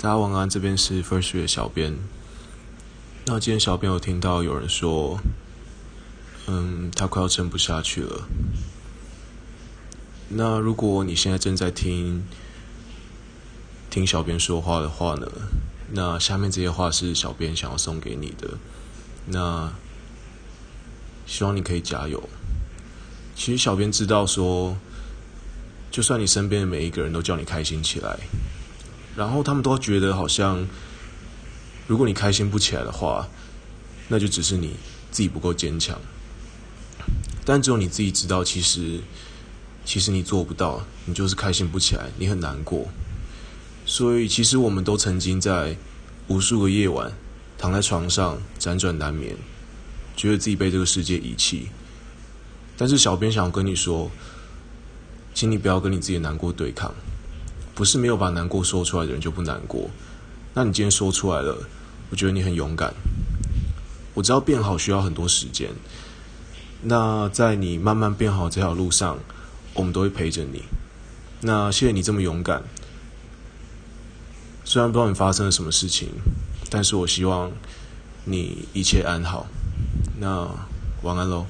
大家晚安，这边是 First 的小编。那今天小编有听到有人说，嗯，他快要撑不下去了。那如果你现在正在听听小编说话的话呢？那下面这些话是小编想要送给你的。那希望你可以加油。其实小编知道说。就算你身边的每一个人都叫你开心起来，然后他们都觉得好像，如果你开心不起来的话，那就只是你自己不够坚强。但只有你自己知道，其实其实你做不到，你就是开心不起来，你很难过。所以，其实我们都曾经在无数个夜晚躺在床上辗转难眠，觉得自己被这个世界遗弃。但是，小编想要跟你说。请你不要跟你自己的难过对抗，不是没有把难过说出来的人就不难过。那你今天说出来了，我觉得你很勇敢。我知道变好需要很多时间，那在你慢慢变好这条路上，我们都会陪着你。那谢谢你这么勇敢。虽然不知道你发生了什么事情，但是我希望你一切安好。那晚安喽。